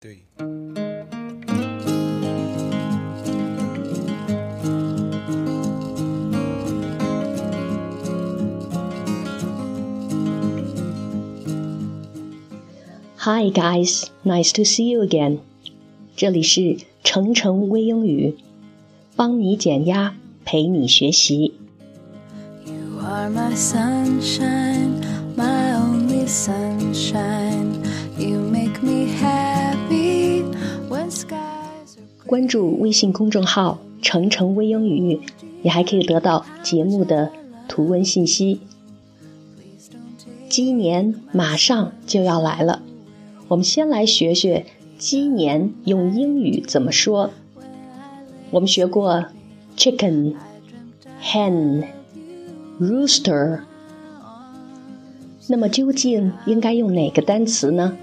对。Hi guys, nice to see you again. 这里是程程微英语，帮你减压，陪你学习。You are my sunshine, my only sunshine. 关注微信公众号“程程微英语”，你还可以得到节目的图文信息。鸡年马上就要来了，我们先来学学鸡年用英语怎么说。我们学过 chicken、hen、rooster，那么究竟应该用哪个单词呢？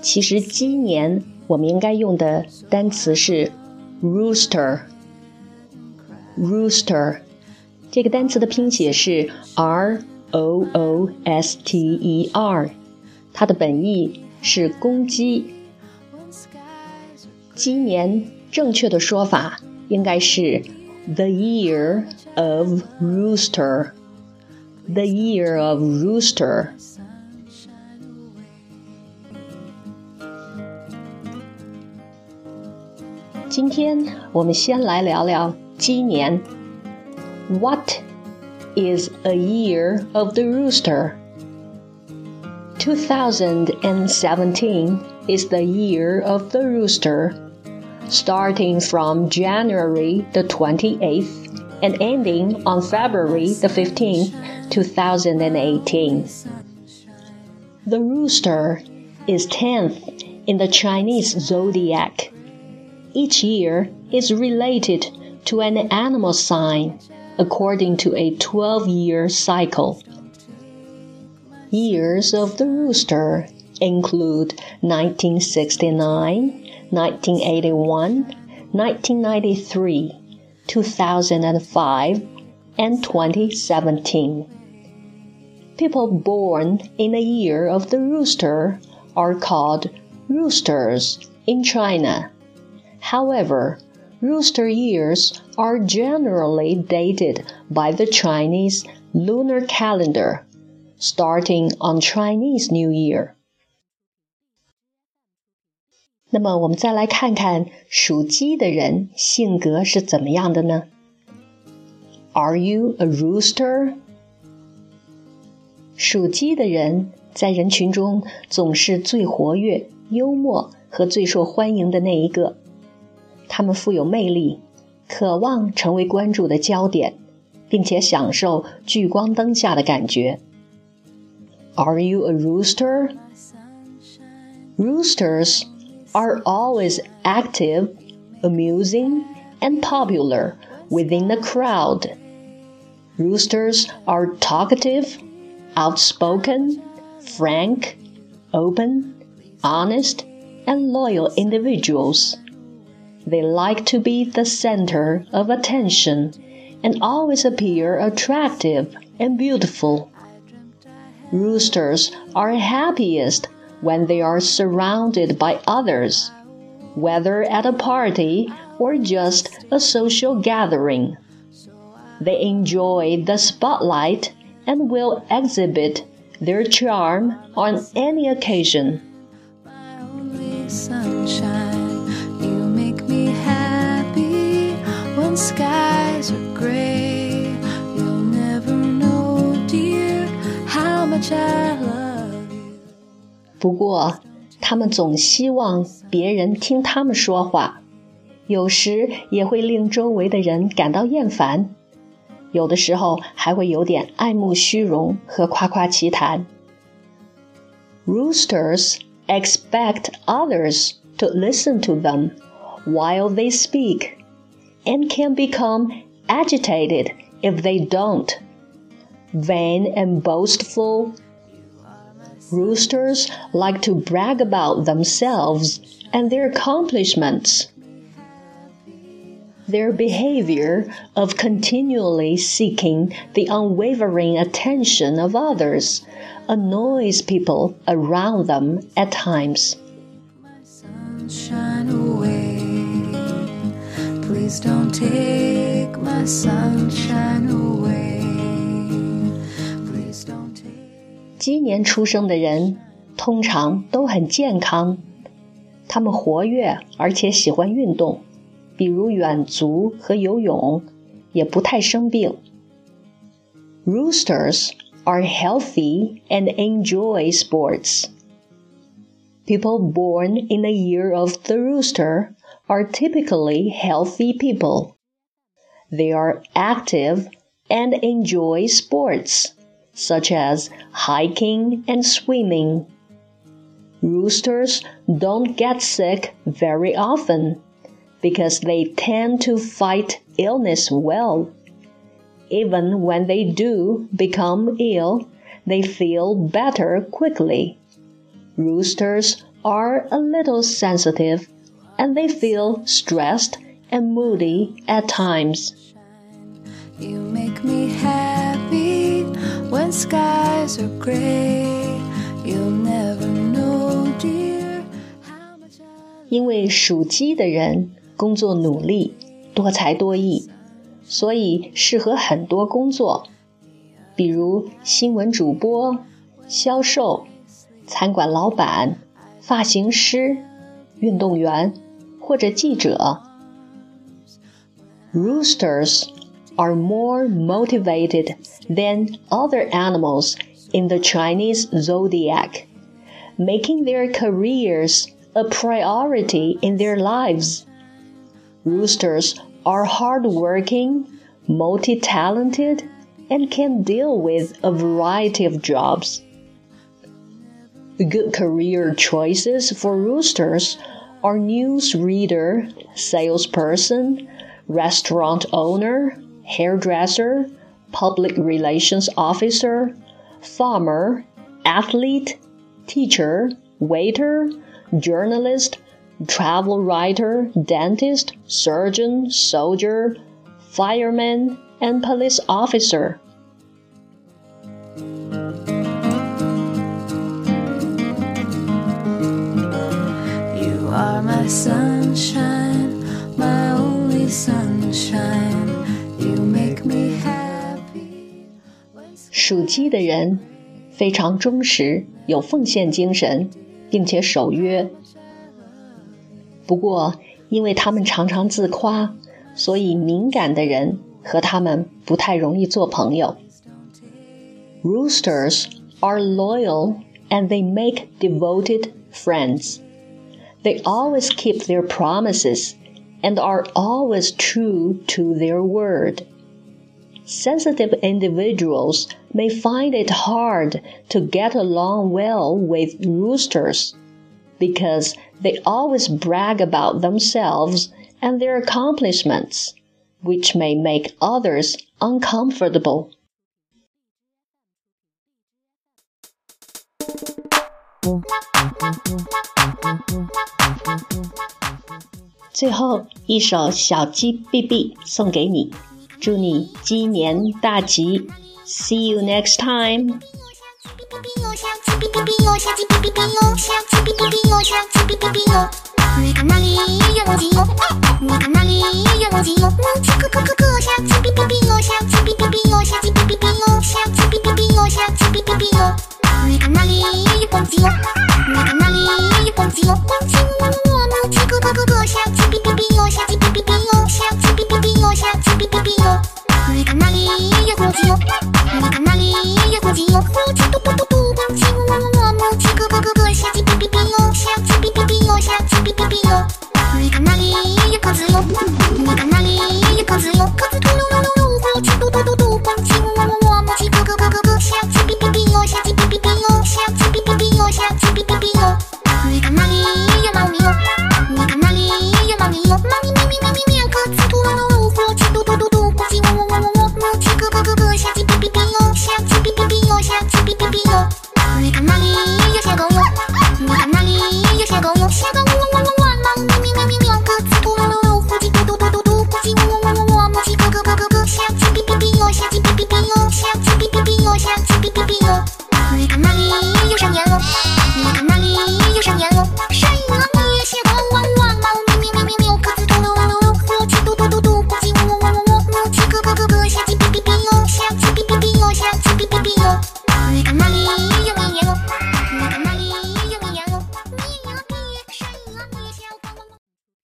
其实鸡年我们应该用的单词是 rooster。rooster 这个单词的拼写是 r o o s t e r，它的本意是公鸡。鸡年正确的说法应该是 the year of rooster。the year of rooster。 今天我们先来聊聊鸡年。What is a year of the rooster? 2017 is the year of the rooster, starting from January the 28th and ending on February the 15th, 2018. The rooster is 10th in the Chinese zodiac. each year is related to an animal sign according to a 12 year cycle. Years of the rooster include 1969, 1981, 1993, 2005, and 2017. People born in the year of the rooster are called roosters in China. However, rooster years are generally dated by the Chinese lunar calendar, starting on Chinese New Year. 那么，我们再来看看属鸡的人性格是怎么样的呢？Are you a rooster？属鸡的人在人群中总是最活跃、幽默和最受欢迎的那一个。 他们富有魅力，渴望成为关注的焦点，并且享受聚光灯下的感觉。Are you a rooster? Roosters are always active, amusing, and popular within the crowd. Roosters are talkative, outspoken, frank, open, honest, and loyal individuals. They like to be the center of attention and always appear attractive and beautiful. Roosters are happiest when they are surrounded by others, whether at a party or just a social gathering. They enjoy the spotlight and will exhibit their charm on any occasion. skies are gray. You'll never know, dear, how much I love you. 不过，他们总希望别人听他们说话，有时也会令周围的人感到厌烦，有的时候还会有点爱慕虚荣和夸夸其谈。Roosters expect others to listen to them while they speak and can become agitated if they don't. Vain and boastful, roosters like to brag about themselves and their accomplishments. Their behavior of continually seeking the unwavering attention of others annoys people around them at times. Please don't take my sunshine away. Please don't take. 鸡年出生的人通常都很健康，他们活跃而且喜欢运动，比如远足和游泳，也不太生病。Roosters are healthy and enjoy sports. People born in the year of the rooster are typically healthy people. They are active and enjoy sports, such as hiking and swimming. Roosters don't get sick very often because they tend to fight illness well. Even when they do become ill, they feel better quickly. Roosters are a little sensitive and they feel stressed and moody at times. You make me happy when skies are gray. You'll never know, dear, how much I 因为属鸡的人工作努力、多才多艺，所以适合很多工作，比如新闻主播、销售、餐馆老板、发型师、运动员 或者记者。Roosters are more motivated than other animals in the Chinese zodiac, making their careers a priority in their lives. Roosters are hardworking, multi talented, and can deal with a variety of jobs. Good career choices for roosters are newsreader, salesperson, restaurant owner, hairdresser, public relations officer, farmer, athlete, teacher, waiter, journalist, travel writer, dentist, surgeon, soldier, fireman, and police officer. sunshine, my only sunshine. You make me happy. when 属鸡的人非常忠实，有奉献精神，并且守约。不过，因为他们常常自夸，所以敏感的人和他们不太容易做朋友。Roosters are loyal and they make devoted friends. They always keep their promises and are always true to their word. Sensitive individuals may find it hard to get along well with roosters because they always brag about themselves and their accomplishments, which may make others uncomfortable. 最后一首小鸡哔哔送给你，祝你鸡年大吉！See you next time. 你看那里有母鸡哦，你看那里有母鸡哦，母鸡咯咯咯咯，小鸡哔哔哔哦，小鸡哔哔哔哦，小鸡哔哔哔哦，小鸡哔哔哔哦，小鸡哔哔哔哦。你看那里哪里那里有公鸡？公鸡喔喔喔，母鸡咯咯咯，小鸡哔哔哔咯，小鸡哔哔哔咯，小鸡哔哔哔咯，小。